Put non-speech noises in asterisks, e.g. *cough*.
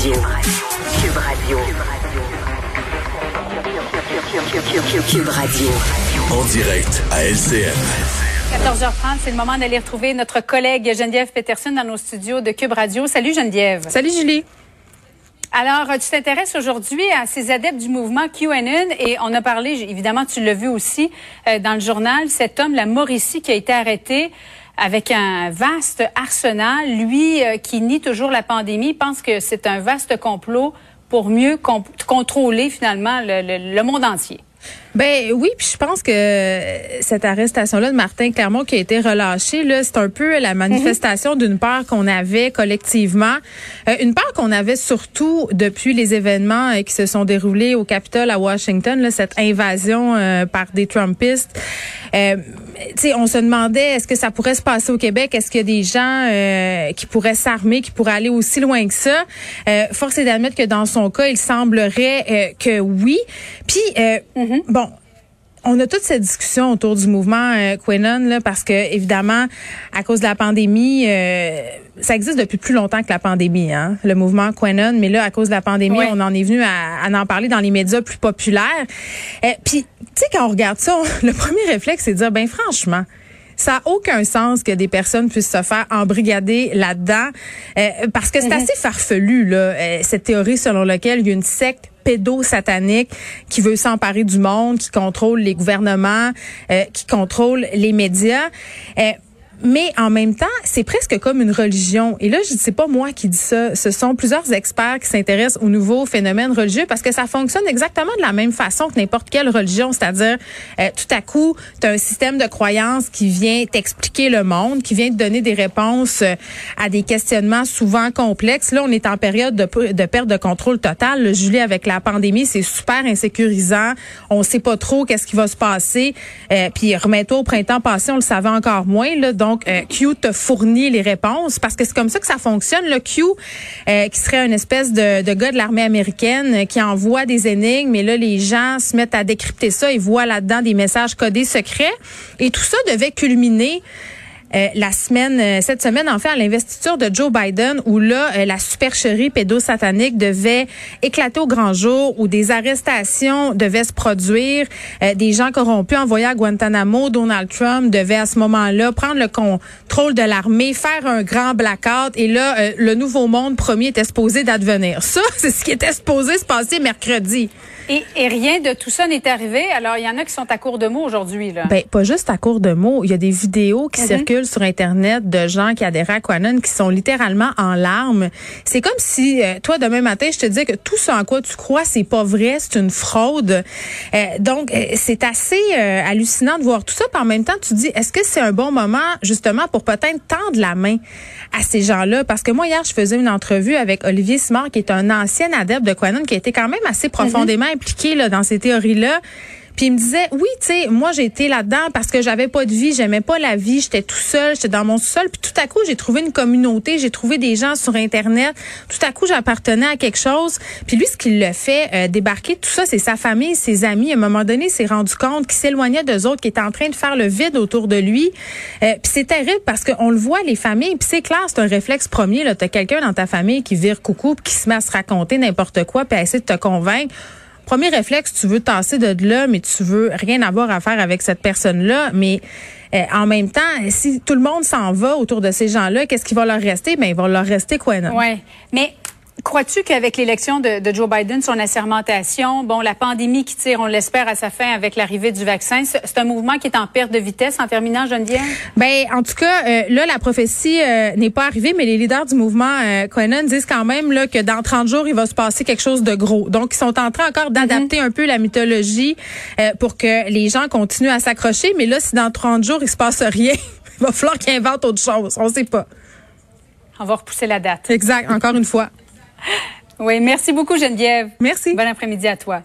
Cube Radio. Cube Radio. Cube Radio. En direct à LCN. 14h30, c'est le moment d'aller retrouver notre collègue Geneviève Peterson dans nos studios de Cube Radio. Salut Geneviève. Salut Julie. Alors, tu t'intéresses aujourd'hui à ces adeptes du mouvement QAnon et on a parlé, évidemment, tu l'as vu aussi euh, dans le journal, cet homme, la Mauricie, qui a été arrêté avec un vaste arsenal. Lui, euh, qui nie toujours la pandémie, pense que c'est un vaste complot pour mieux contrôler finalement le, le- le monde entier. Ben oui, puis je pense que cette arrestation-là de Martin Clermont qui a été relâché, là, c'est un peu la manifestation d'une peur qu'on avait collectivement, Euh, une peur qu'on avait surtout depuis les événements euh, qui se sont déroulés au Capitole à Washington, là, cette invasion euh, par des Trumpistes. Euh, tu sais, on se demandait est-ce que ça pourrait se passer au Québec, est-ce qu'il y a des gens euh, qui pourraient s'armer, qui pourraient aller aussi loin que ça? Euh, force est d'admettre que dans son cas, il semblerait euh, que oui. Puis euh, bon, on a toute cette discussion autour du mouvement euh, QAnon là, parce que évidemment, à cause de la pandémie, euh, ça existe depuis plus longtemps que la pandémie, hein, le mouvement QAnon. Mais là, à cause de la pandémie, Oui. on en est venu à, à en parler dans les médias plus populaires. Euh, Puis, tu sais, quand on regarde ça, on- *laughs* le premier réflexe, c'est de dire, ben franchement. Ça n'a aucun sens que des personnes puissent se faire embrigader là-dedans euh, parce que c'est assez farfelu là euh, cette théorie selon laquelle il y a une secte pédosatanique qui veut s'emparer du monde, qui contrôle les gouvernements, euh, qui contrôle les médias. Euh, mais en même temps, c'est presque comme une religion. Et là, je sais pas moi qui dis ça. Ce sont plusieurs experts qui s'intéressent aux nouveaux phénomènes religieux parce que ça fonctionne exactement de la même façon que n'importe quelle religion. C'est-à-dire, euh, tout à coup, tu as un système de croyances qui vient t'expliquer le monde, qui vient te donner des réponses euh, à des questionnements souvent complexes. Là, on est en période de, perte de contrôle total. Là, Julie, avec la pandémie, c'est super insécurisant. On sait pas trop qu'est-ce qui va se passer. Euh, puis remets-toi au printemps passé, on le savait encore moins. Là, euh, Q te fournit les réponses parce que c'est comme ça que ça fonctionne. Le Q, euh, qui serait une espèce de, de gars de l'armée américaine euh, qui envoie des énigmes, et là, les gens se mettent à décrypter ça et voient là-dedans des messages codés secrets. Et tout ça devait culminer euh, la semaine, euh, cette semaine, en fait, à l'investiture de Joe Biden, où là, euh, la supercherie pédosatanique devait éclater au grand jour, où des arrestations devaient se produire, euh, des gens corrompus envoyés à Guantanamo, Donald Trump devait à ce moment-là prendre le contrôle de l'armée, faire un grand blackout, et là, euh, le nouveau monde premier était supposé d'advenir. Ça, *laughs* c'est ce qui était supposé se passer mercredi. Et, et rien de tout ça n'est arrivé. Alors, il y en a qui sont à court de mots aujourd'hui. Là. Ben, pas juste à court de mots. Il y a des vidéos qui Mhm. circulent sur Internet de gens qui adhèrent à Quanon qui sont littéralement en larmes. C'est comme si, euh, toi, demain matin, je te disais que tout ce en quoi tu crois, c'est pas vrai, c'est une fraude. Euh, donc, euh, c'est assez euh, hallucinant de voir tout ça. Puis en même temps, tu te dis, est-ce que c'est un bon moment, justement, pour peut-être tendre la main à ces gens-là? Parce que moi, hier, je faisais une entrevue avec Olivier Simard, qui est un ancien adepte de Quanon, qui a été quand même assez profondément impliqué là, dans ces théories-là. Puis il me disait, oui, tu sais, moi j'ai été là-dedans parce que j'avais pas de vie, j'aimais pas la vie, j'étais tout seul, j'étais dans mon sous-sol. Puis tout à coup, j'ai trouvé une communauté, j'ai trouvé des gens sur Internet. Tout à coup, j'appartenais à quelque chose. Puis lui, ce qui le fait euh, débarquer, tout ça, c'est sa famille, ses amis. À un moment donné, il s'est rendu compte qu'il s'éloignait d'eux autres, qu'il était en train de faire le vide autour de lui. Euh, puis c'est terrible parce qu'on le voit, les familles. Puis c'est clair, c'est un réflexe premier. Tu as quelqu'un dans ta famille qui vire coucou, puis qui se met à se raconter n'importe quoi, puis à essayer de te convaincre. Premier réflexe, tu veux tasser de là, mais tu veux rien avoir à faire avec cette personne-là. Mais euh, en même temps, si tout le monde s'en va autour de ces gens-là, qu'est-ce qui va leur rester? Ben, il va leur rester quoi, non? Ouais. Mais crois-tu qu'avec l'élection de, de Joe Biden, son assermentation, bon, la pandémie qui tire, on l'espère, à sa fin avec l'arrivée du vaccin, c'est un mouvement qui est en perte de vitesse en terminant, Geneviève? Ben, en tout cas, euh, là, la prophétie euh, n'est pas arrivée, mais les leaders du mouvement euh, disent quand même là, que dans 30 jours, il va se passer quelque chose de gros. Donc, ils sont en train encore d'adapter un peu la mythologie euh, pour que les gens continuent à s'accrocher. Mais là, si dans 30 jours, il se passe rien, *laughs* il va falloir qu'ils inventent autre chose. On sait pas. On va repousser la date. Exact, encore une fois. Oui, merci beaucoup Geneviève. Merci. Bon après-midi à toi.